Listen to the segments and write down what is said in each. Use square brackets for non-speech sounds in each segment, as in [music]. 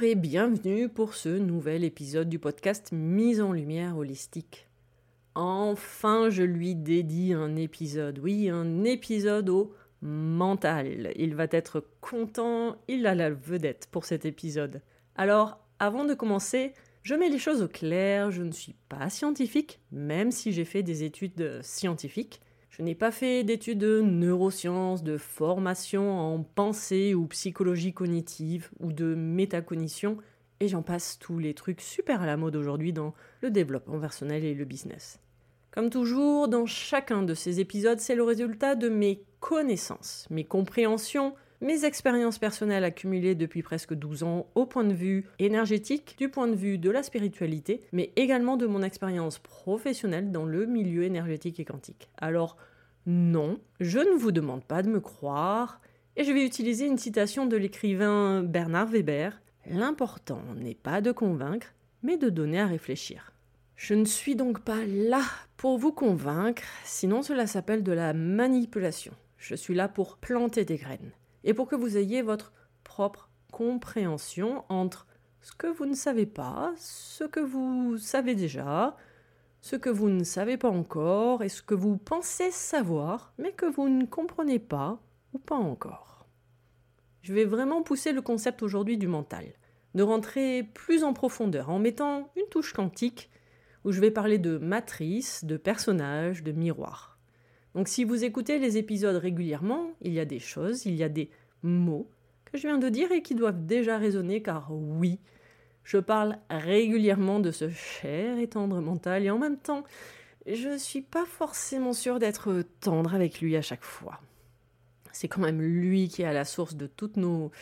Et bienvenue pour ce nouvel épisode du podcast Mise en lumière holistique. Enfin, je lui dédie un épisode, oui, un épisode au mental. Il va être content, il a la vedette pour cet épisode. Alors, avant de commencer, je mets les choses au clair, je ne suis pas scientifique, même si j'ai fait des études scientifiques. Je n'ai pas fait d'études de neurosciences, de formation en pensée ou psychologie cognitive ou de métacognition, et j'en passe tous les trucs super à la mode aujourd'hui dans le développement personnel et le business. Comme toujours, dans chacun de ces épisodes, c'est le résultat de mes connaissances, mes compréhensions, mes expériences personnelles accumulées depuis presque 12 ans au point de vue énergétique, du point de vue de la spiritualité, mais également de mon expérience professionnelle dans le milieu énergétique et quantique. Alors, non, je ne vous demande pas de me croire, et je vais utiliser une citation de l'écrivain Bernard Weber. L'important n'est pas de convaincre, mais de donner à réfléchir. Je ne suis donc pas là pour vous convaincre, sinon cela s'appelle de la manipulation. Je suis là pour planter des graines et pour que vous ayez votre propre compréhension entre ce que vous ne savez pas, ce que vous savez déjà, ce que vous ne savez pas encore et ce que vous pensez savoir, mais que vous ne comprenez pas ou pas encore. Je vais vraiment pousser le concept aujourd'hui du mental, de rentrer plus en profondeur en mettant une touche quantique où je vais parler de matrice, de personnages, de miroirs. Donc si vous écoutez les épisodes régulièrement, il y a des choses, il y a des mots que je viens de dire et qui doivent déjà résonner car oui, je parle régulièrement de ce cher et tendre mental et en même temps, je ne suis pas forcément sûre d'être tendre avec lui à chaque fois. C'est quand même lui qui est à la source de toutes nos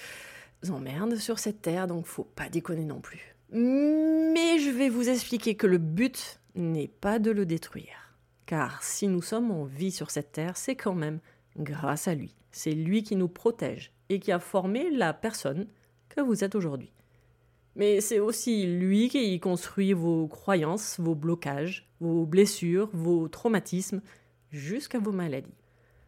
emmerdes sur cette terre, donc faut pas déconner non plus. Mais je vais vous expliquer que le but n'est pas de le détruire. Car si nous sommes en vie sur cette terre, c'est quand même grâce à lui. C'est lui qui nous protège et qui a formé la personne que vous êtes aujourd'hui mais c'est aussi lui qui construit vos croyances, vos blocages, vos blessures, vos traumatismes, jusqu'à vos maladies.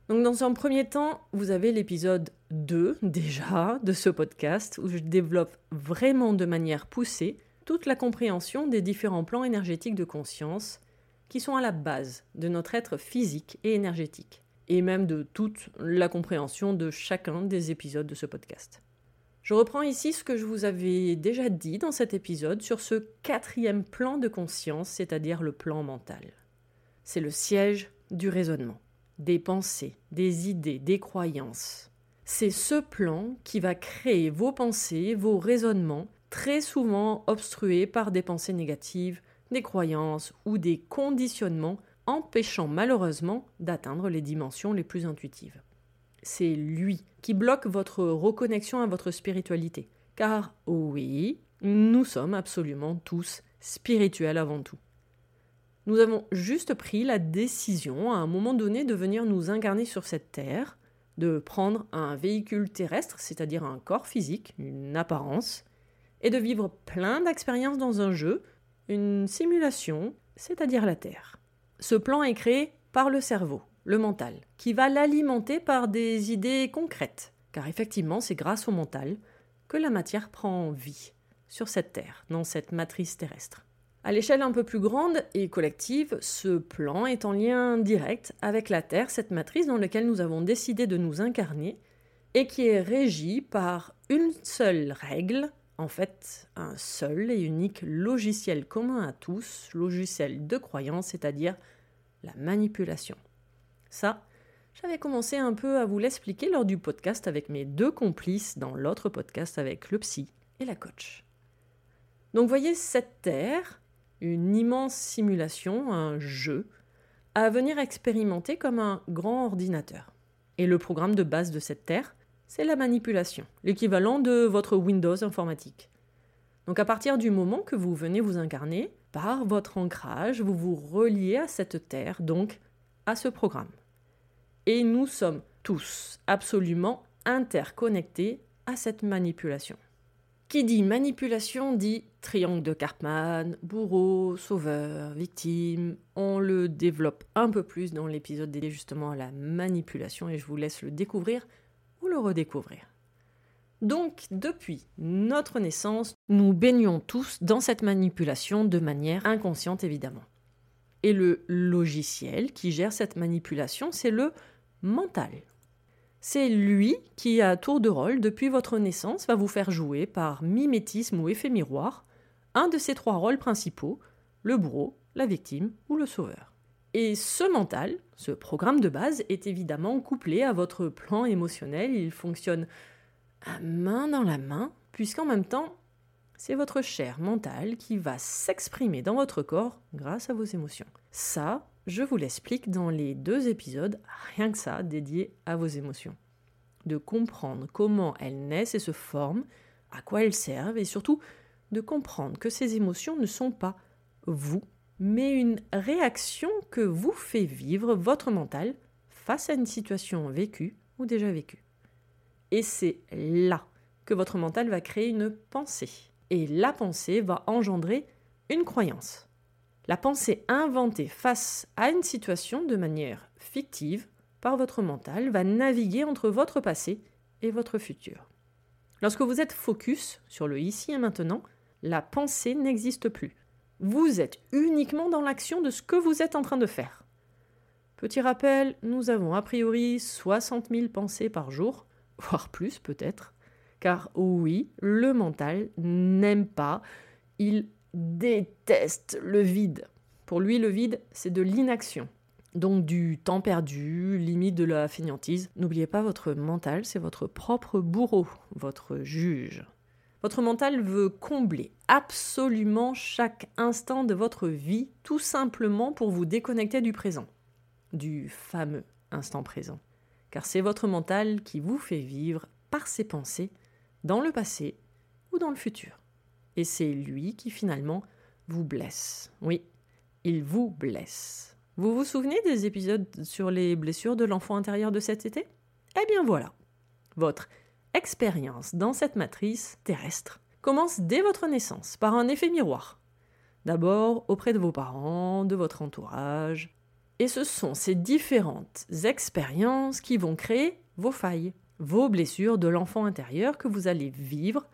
Donc dans un premier temps, vous avez l'épisode 2 déjà de ce podcast où je développe vraiment de manière poussée toute la compréhension des différents plans énergétiques de conscience qui sont à la base de notre être physique et énergétique, et même de toute la compréhension de chacun des épisodes de ce podcast. Je reprends ici ce que je vous avais déjà dit dans cet épisode sur ce quatrième plan de conscience, c'est-à-dire le plan mental. C'est le siège du raisonnement, des pensées, des idées, des croyances. C'est ce plan qui va créer vos pensées, vos raisonnements, très souvent obstrués par des pensées négatives, des croyances ou des conditionnements empêchant malheureusement d'atteindre les dimensions les plus intuitives. C'est lui qui bloque votre reconnexion à votre spiritualité. Car oui, nous sommes absolument tous spirituels avant tout. Nous avons juste pris la décision à un moment donné de venir nous incarner sur cette terre, de prendre un véhicule terrestre, c'est-à-dire un corps physique, une apparence, et de vivre plein d'expériences dans un jeu, une simulation, c'est-à-dire la Terre. Ce plan est créé par le cerveau, le mental, qui va l'alimenter par des idées concrètes, car effectivement c'est grâce au mental que la matière prend vie sur cette Terre, dans cette matrice terrestre. À l'échelle un peu plus grande et collective, ce plan est en lien direct avec la Terre, cette matrice dans laquelle nous avons décidé de nous incarner, et qui est régie par une seule règle en fait un seul et unique logiciel commun à tous, logiciel de croyance, c'est-à-dire la manipulation. Ça, j'avais commencé un peu à vous l'expliquer lors du podcast avec mes deux complices dans l'autre podcast avec le psy et la coach. Donc voyez cette Terre, une immense simulation, un jeu, à venir expérimenter comme un grand ordinateur. Et le programme de base de cette Terre, c'est la manipulation, l'équivalent de votre Windows informatique. Donc à partir du moment que vous venez vous incarner, par votre ancrage, vous vous reliez à cette terre, donc à ce programme. Et nous sommes tous absolument interconnectés à cette manipulation. Qui dit manipulation dit triangle de Karpman, bourreau, sauveur, victime. On le développe un peu plus dans l'épisode dédié justement à la manipulation et je vous laisse le découvrir ou le redécouvrir. Donc, depuis notre naissance, nous baignons tous dans cette manipulation de manière inconsciente évidemment. Et le logiciel qui gère cette manipulation, c'est le mental. C'est lui qui, à tour de rôle, depuis votre naissance, va vous faire jouer par mimétisme ou effet miroir un de ces trois rôles principaux, le bourreau, la victime ou le sauveur. Et ce mental, ce programme de base, est évidemment couplé à votre plan émotionnel. Il fonctionne à main dans la main, puisqu'en même temps, c'est votre chair mentale qui va s'exprimer dans votre corps grâce à vos émotions. Ça, je vous l'explique dans les deux épisodes, rien que ça, dédiés à vos émotions. De comprendre comment elles naissent et se forment, à quoi elles servent, et surtout de comprendre que ces émotions ne sont pas vous mais une réaction que vous fait vivre votre mental face à une situation vécue ou déjà vécue. Et c'est là que votre mental va créer une pensée. Et la pensée va engendrer une croyance. La pensée inventée face à une situation de manière fictive par votre mental va naviguer entre votre passé et votre futur. Lorsque vous êtes focus sur le ici et maintenant, la pensée n'existe plus. Vous êtes uniquement dans l'action de ce que vous êtes en train de faire. Petit rappel, nous avons a priori 60 000 pensées par jour, [laughs] voire plus peut-être, car oui, le mental n'aime pas, il déteste le vide. Pour lui, le vide, c'est de l'inaction. Donc du temps perdu, limite de la fainéantise. N'oubliez pas, votre mental, c'est votre propre bourreau, votre juge. Votre mental veut combler absolument chaque instant de votre vie, tout simplement pour vous déconnecter du présent, du fameux instant présent. Car c'est votre mental qui vous fait vivre par ses pensées dans le passé ou dans le futur. Et c'est lui qui finalement vous blesse. Oui, il vous blesse. Vous vous souvenez des épisodes sur les blessures de l'enfant intérieur de cet été? Eh bien voilà. Votre expérience dans cette matrice terrestre commence dès votre naissance par un effet miroir. D'abord auprès de vos parents, de votre entourage. Et ce sont ces différentes expériences qui vont créer vos failles, vos blessures de l'enfant intérieur que vous allez vivre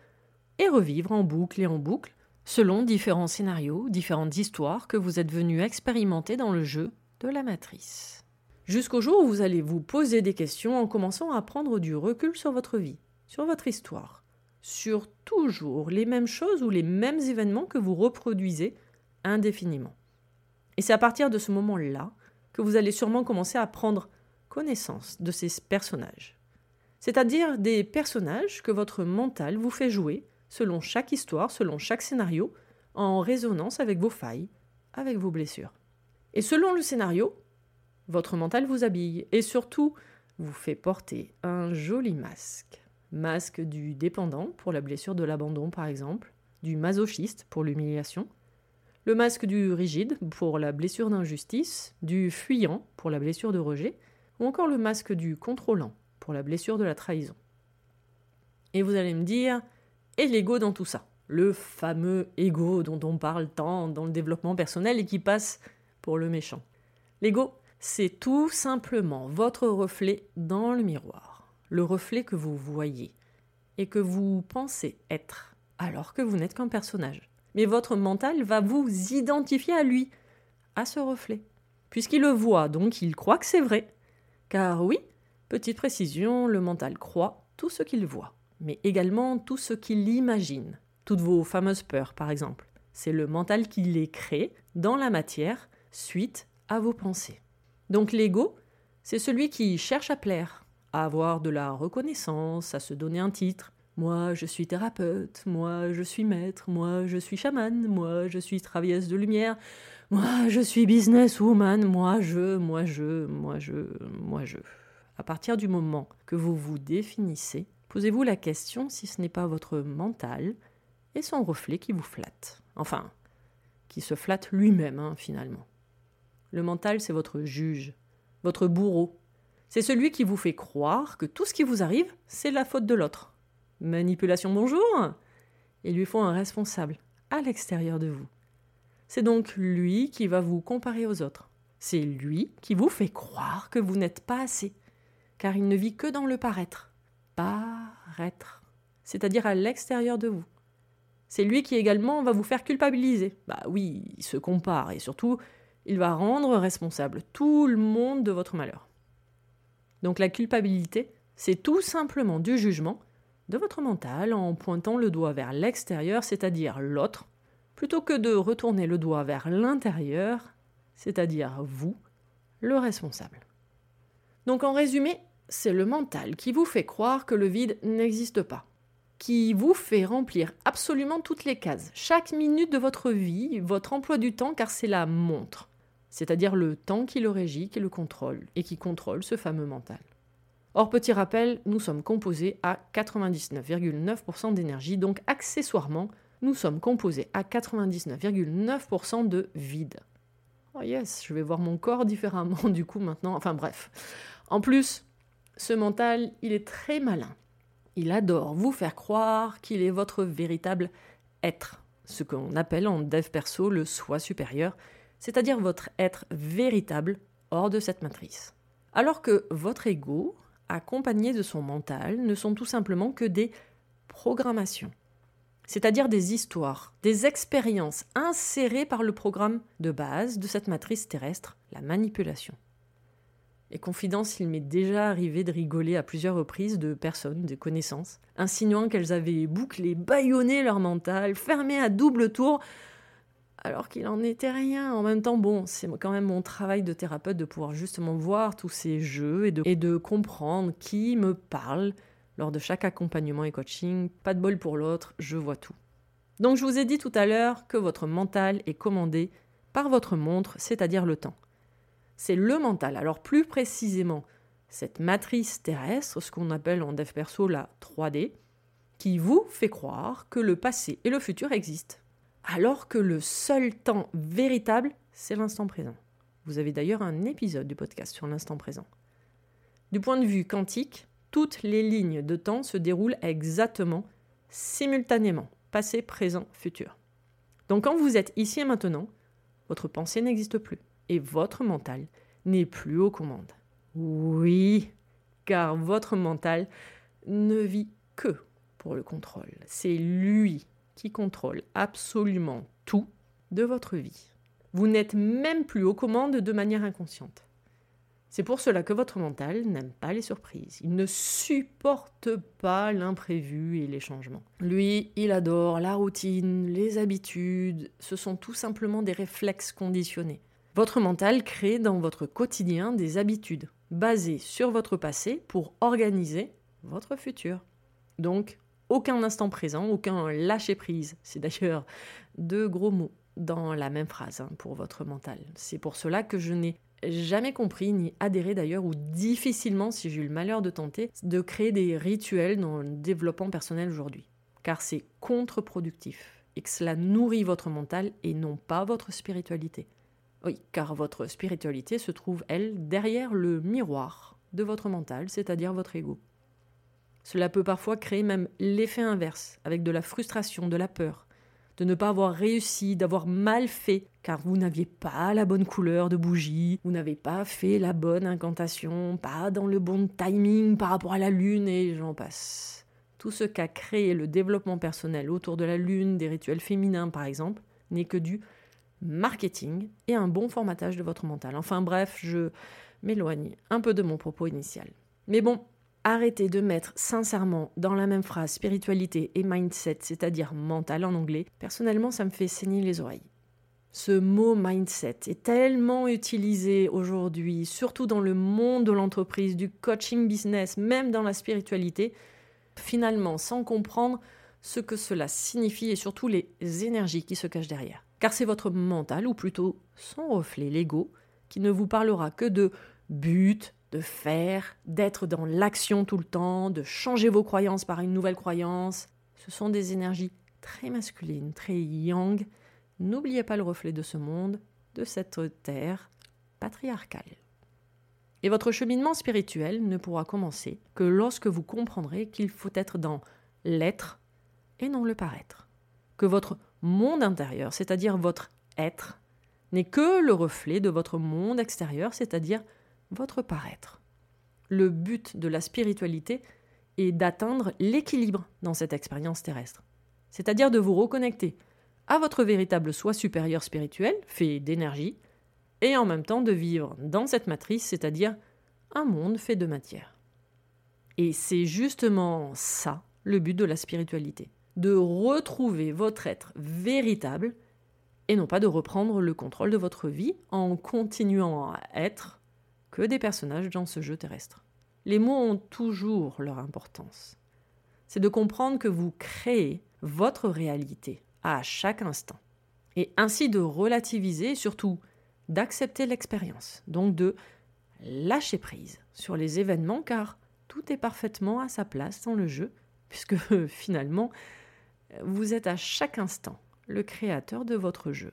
et revivre en boucle et en boucle selon différents scénarios, différentes histoires que vous êtes venu expérimenter dans le jeu de la matrice. Jusqu'au jour où vous allez vous poser des questions en commençant à prendre du recul sur votre vie sur votre histoire, sur toujours les mêmes choses ou les mêmes événements que vous reproduisez indéfiniment. Et c'est à partir de ce moment-là que vous allez sûrement commencer à prendre connaissance de ces personnages. c'est-à-dire des personnages que votre mental vous fait jouer selon chaque histoire, selon chaque scénario, en résonance avec vos failles, avec vos blessures. Et selon le scénario, votre mental vous habille et surtout vous fait porter un joli masque. Masque du dépendant pour la blessure de l'abandon par exemple, du masochiste pour l'humiliation, le masque du rigide pour la blessure d'injustice, du fuyant pour la blessure de rejet, ou encore le masque du contrôlant pour la blessure de la trahison. Et vous allez me dire, et l'ego dans tout ça? Le fameux ego dont on parle tant dans le développement personnel et qui passe pour le méchant. L'ego, c'est tout simplement votre reflet dans le miroir, le reflet que vous voyez et que vous pensez être, alors que vous n'êtes qu'un personnage. Mais votre mental va vous identifier à lui, à ce reflet, puisqu'il le voit, donc il croit que c'est vrai. Car oui, petite précision, le mental croit tout ce qu'il voit, mais également tout ce qu'il imagine. Toutes vos fameuses peurs, par exemple. C'est le mental qui les crée dans la matière suite à vos pensées. Donc l'ego, c'est celui qui cherche à plaire, à avoir de la reconnaissance, à se donner un titre. Moi, je suis thérapeute, moi, je suis maître, moi, je suis chaman, moi, je suis travailleuse de lumière, moi, je suis businesswoman, moi, je, moi, je, moi, je, moi, je. À partir du moment que vous vous définissez, posez-vous la question si ce n'est pas votre mental et son reflet qui vous flatte. Enfin, qui se flatte lui-même, hein, finalement. Le mental, c'est votre juge, votre bourreau. C'est celui qui vous fait croire que tout ce qui vous arrive, c'est la faute de l'autre. Manipulation bonjour Il lui faut un responsable, à l'extérieur de vous. C'est donc lui qui va vous comparer aux autres. C'est lui qui vous fait croire que vous n'êtes pas assez, car il ne vit que dans le paraître. Paraître, c'est-à-dire à, l'extérieur de vous. C'est lui qui également va vous faire culpabiliser. Bah oui, il se compare et surtout, il va rendre responsable tout le monde de votre malheur. Donc la culpabilité, c'est tout simplement du jugement de votre mental en pointant le doigt vers l'extérieur, c'est-à-dire l'autre, plutôt que de retourner le doigt vers l'intérieur, c'est-à-dire vous, le responsable. Donc en résumé, c'est le mental qui vous fait croire que le vide n'existe pas, qui vous fait remplir absolument toutes les cases, chaque minute de votre vie, votre emploi du temps, car c'est la montre c'est-à-dire le temps qui le régit, qui le contrôle, et qui contrôle ce fameux mental. Or, petit rappel, nous sommes composés à 99,9% d'énergie, donc accessoirement, nous sommes composés à 99,9% de vide. Oh yes, je vais voir mon corps différemment [laughs] du coup maintenant, enfin bref. En plus, ce mental, il est très malin. Il adore vous faire croire qu'il est votre véritable être, ce qu'on appelle en dev perso le soi supérieur, c'est-à-dire votre être véritable hors de cette matrice. Alors que votre ego, accompagné de son mental, ne sont tout simplement que des programmations, c'est-à-dire des histoires, des expériences insérées par le programme de base de cette matrice terrestre, la manipulation. Et confidence, il m'est déjà arrivé de rigoler à plusieurs reprises de personnes, de connaissances, insinuant qu'elles avaient bouclé, bâillonné leur mental, fermé à double tour alors qu'il n'en était rien. En même temps, bon, c'est quand même mon travail de thérapeute de pouvoir justement voir tous ces jeux et de, et de comprendre qui me parle lors de chaque accompagnement et coaching. Pas de bol pour l'autre, je vois tout. Donc je vous ai dit tout à l'heure que votre mental est commandé par votre montre, c'est-à-dire le temps. C'est le mental, alors plus précisément cette matrice terrestre, ce qu'on appelle en dev perso la 3D, qui vous fait croire que le passé et le futur existent alors que le seul temps véritable, c'est l'instant présent. Vous avez d'ailleurs un épisode du podcast sur l'instant présent. Du point de vue quantique, toutes les lignes de temps se déroulent exactement, simultanément, passé, présent, futur. Donc quand vous êtes ici et maintenant, votre pensée n'existe plus et votre mental n'est plus aux commandes. Oui, car votre mental ne vit que pour le contrôle. C'est lui qui contrôle absolument tout de votre vie. Vous n'êtes même plus aux commandes de manière inconsciente. C'est pour cela que votre mental n'aime pas les surprises. Il ne supporte pas l'imprévu et les changements. Lui, il adore la routine, les habitudes. Ce sont tout simplement des réflexes conditionnés. Votre mental crée dans votre quotidien des habitudes basées sur votre passé pour organiser votre futur. Donc, aucun instant présent, aucun lâcher-prise. C'est d'ailleurs deux gros mots dans la même phrase hein, pour votre mental. C'est pour cela que je n'ai jamais compris, ni adhéré d'ailleurs, ou difficilement, si j'ai eu le malheur de tenter, de créer des rituels dans le développement personnel aujourd'hui. Car c'est contre-productif et que cela nourrit votre mental et non pas votre spiritualité. Oui, car votre spiritualité se trouve, elle, derrière le miroir de votre mental, c'est-à-dire votre ego. Cela peut parfois créer même l'effet inverse, avec de la frustration, de la peur, de ne pas avoir réussi, d'avoir mal fait, car vous n'aviez pas la bonne couleur de bougie, vous n'avez pas fait la bonne incantation, pas dans le bon timing par rapport à la lune, et j'en passe. Tout ce qu'a créé le développement personnel autour de la lune, des rituels féminins par exemple, n'est que du marketing et un bon formatage de votre mental. Enfin bref, je m'éloigne un peu de mon propos initial. Mais bon, arrêtez de mettre sincèrement dans la même phrase spiritualité et mindset, c'est-à-dire mental en anglais, personnellement ça me fait saigner les oreilles. Ce mot mindset est tellement utilisé aujourd'hui, surtout dans le monde de l'entreprise, du coaching business, même dans la spiritualité, finalement sans comprendre ce que cela signifie et surtout les énergies qui se cachent derrière. Car c'est votre mental, ou plutôt son reflet, l'ego, qui ne vous parlera que de but, de faire, d'être dans l'action tout le temps, de changer vos croyances par une nouvelle croyance. Ce sont des énergies très masculines, très yang. N'oubliez pas le reflet de ce monde, de cette terre patriarcale. Et votre cheminement spirituel ne pourra commencer que lorsque vous comprendrez qu'il faut être dans l'être et non le paraître. Que votre monde intérieur, c'est-à-dire votre être, n'est que le reflet de votre monde extérieur, c'est-à-dire votre paraître. Le but de la spiritualité est d'atteindre l'équilibre dans cette expérience terrestre, c'est-à-dire de vous reconnecter à votre véritable soi supérieur spirituel, fait d'énergie, et en même temps de vivre dans cette matrice, c'est-à-dire un monde fait de matière. Et c'est justement ça le but de la spiritualité, de retrouver votre être véritable et non pas de reprendre le contrôle de votre vie en continuant à être que des personnages dans ce jeu terrestre. Les mots ont toujours leur importance. C'est de comprendre que vous créez votre réalité à chaque instant. Et ainsi de relativiser et surtout d'accepter l'expérience. Donc de lâcher prise sur les événements car tout est parfaitement à sa place dans le jeu, puisque [laughs] finalement, vous êtes à chaque instant le créateur de votre jeu.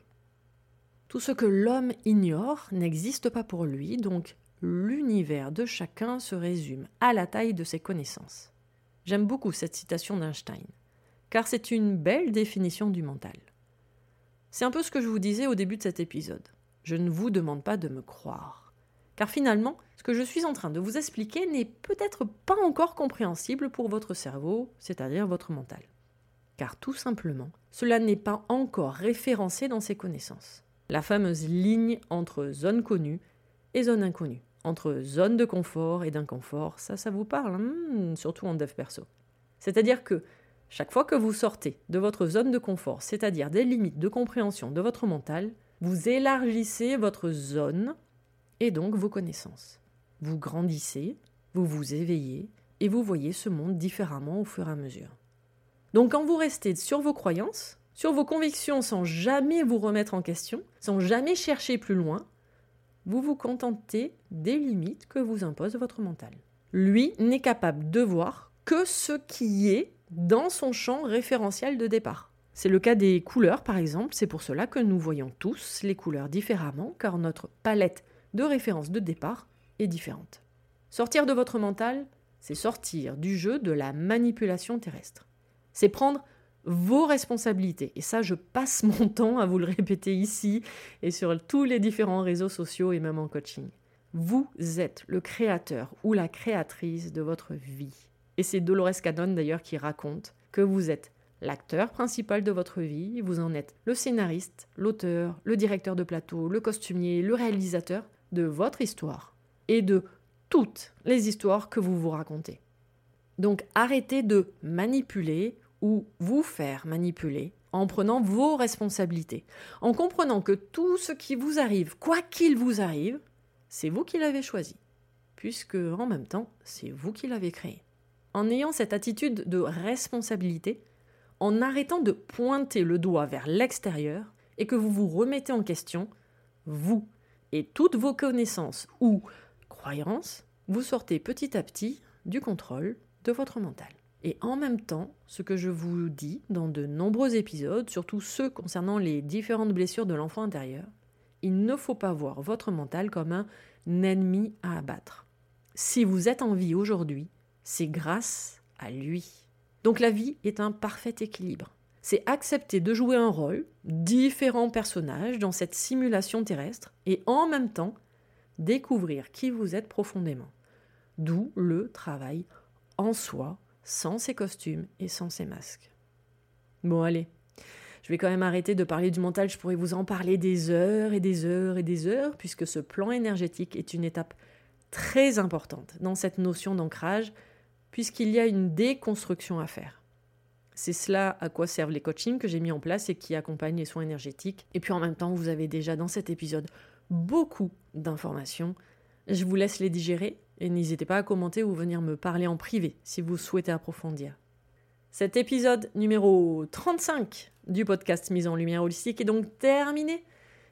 Tout ce que l'homme ignore n'existe pas pour lui, donc l'univers de chacun se résume à la taille de ses connaissances. J'aime beaucoup cette citation d'Einstein, car c'est une belle définition du mental. C'est un peu ce que je vous disais au début de cet épisode. Je ne vous demande pas de me croire. Car finalement, ce que je suis en train de vous expliquer n'est peut-être pas encore compréhensible pour votre cerveau, c'est-à-dire votre mental. Car tout simplement, cela n'est pas encore référencé dans ses connaissances. La fameuse ligne entre zone connue et zone inconnue entre zone de confort et d'inconfort, ça, ça vous parle, hein, surtout en dev perso. C'est-à-dire que chaque fois que vous sortez de votre zone de confort, c'est-à-dire des limites de compréhension de votre mental, vous élargissez votre zone et donc vos connaissances. Vous grandissez, vous vous éveillez et vous voyez ce monde différemment au fur et à mesure. Donc quand vous restez sur vos croyances, sur vos convictions sans jamais vous remettre en question, sans jamais chercher plus loin, vous vous contentez des limites que vous impose votre mental. Lui n'est capable de voir que ce qui est dans son champ référentiel de départ. C'est le cas des couleurs par exemple, c'est pour cela que nous voyons tous les couleurs différemment car notre palette de référence de départ est différente. Sortir de votre mental, c'est sortir du jeu de la manipulation terrestre. C'est prendre vos responsabilités. Et ça, je passe [laughs] mon temps à vous le répéter ici et sur tous les différents réseaux sociaux et même en coaching. Vous êtes le créateur ou la créatrice de votre vie. Et c'est Dolores Cannon d'ailleurs qui raconte que vous êtes l'acteur principal de votre vie, vous en êtes le scénariste, l'auteur, le directeur de plateau, le costumier, le réalisateur de votre histoire et de toutes les histoires que vous vous racontez. Donc arrêtez de manipuler ou vous faire manipuler en prenant vos responsabilités, en comprenant que tout ce qui vous arrive, quoi qu'il vous arrive, c'est vous qui l'avez choisi, puisque en même temps, c'est vous qui l'avez créé. en ayant cette attitude de responsabilité, en arrêtant de pointer le doigt vers l'extérieur et que vous vous remettez en question, vous et toutes vos connaissances ou croyances, vous sortez petit à petit du contrôle de votre mental. Et en même temps, ce que je vous dis dans de nombreux épisodes, surtout ceux concernant les différentes blessures de l'enfant intérieur, il ne faut pas voir votre mental comme un ennemi à abattre. Si vous êtes en vie aujourd'hui, c'est grâce à lui. Donc la vie est un parfait équilibre. C'est accepter de jouer un rôle, différents personnages dans cette simulation terrestre, et en même temps découvrir qui vous êtes profondément. D'où le travail en soi, sans ses costumes et sans ses masques. Bon allez, je vais quand même arrêter de parler du mental, je pourrais vous en parler des heures et des heures et des heures, puisque ce plan énergétique est une étape très importante dans cette notion d'ancrage, puisqu'il y a une déconstruction à faire. C'est cela à quoi servent les coachings que j'ai mis en place et qui accompagnent les soins énergétiques. Et puis en même temps, vous avez déjà dans cet épisode beaucoup d'informations. Je vous laisse les digérer et n'hésitez pas à commenter ou venir me parler en privé si vous souhaitez approfondir. Cet épisode numéro 35 du podcast Mise en Lumière Holistique est donc terminé.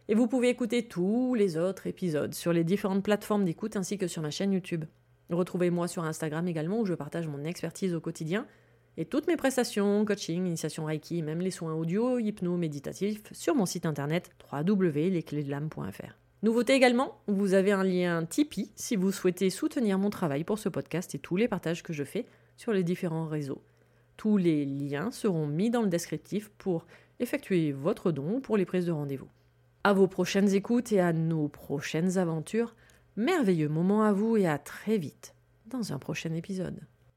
Et vous pouvez écouter tous les autres épisodes sur les différentes plateformes d'écoute ainsi que sur ma chaîne YouTube. Retrouvez-moi sur Instagram également où je partage mon expertise au quotidien et toutes mes prestations, coaching, initiation Reiki, même les soins audio, hypno, méditatifs sur mon site internet www.lesclésdelame.fr. Nouveauté également, vous avez un lien Tipeee si vous souhaitez soutenir mon travail pour ce podcast et tous les partages que je fais sur les différents réseaux. Tous les liens seront mis dans le descriptif pour effectuer votre don pour les prises de rendez-vous. À vos prochaines écoutes et à nos prochaines aventures, merveilleux moment à vous et à très vite dans un prochain épisode.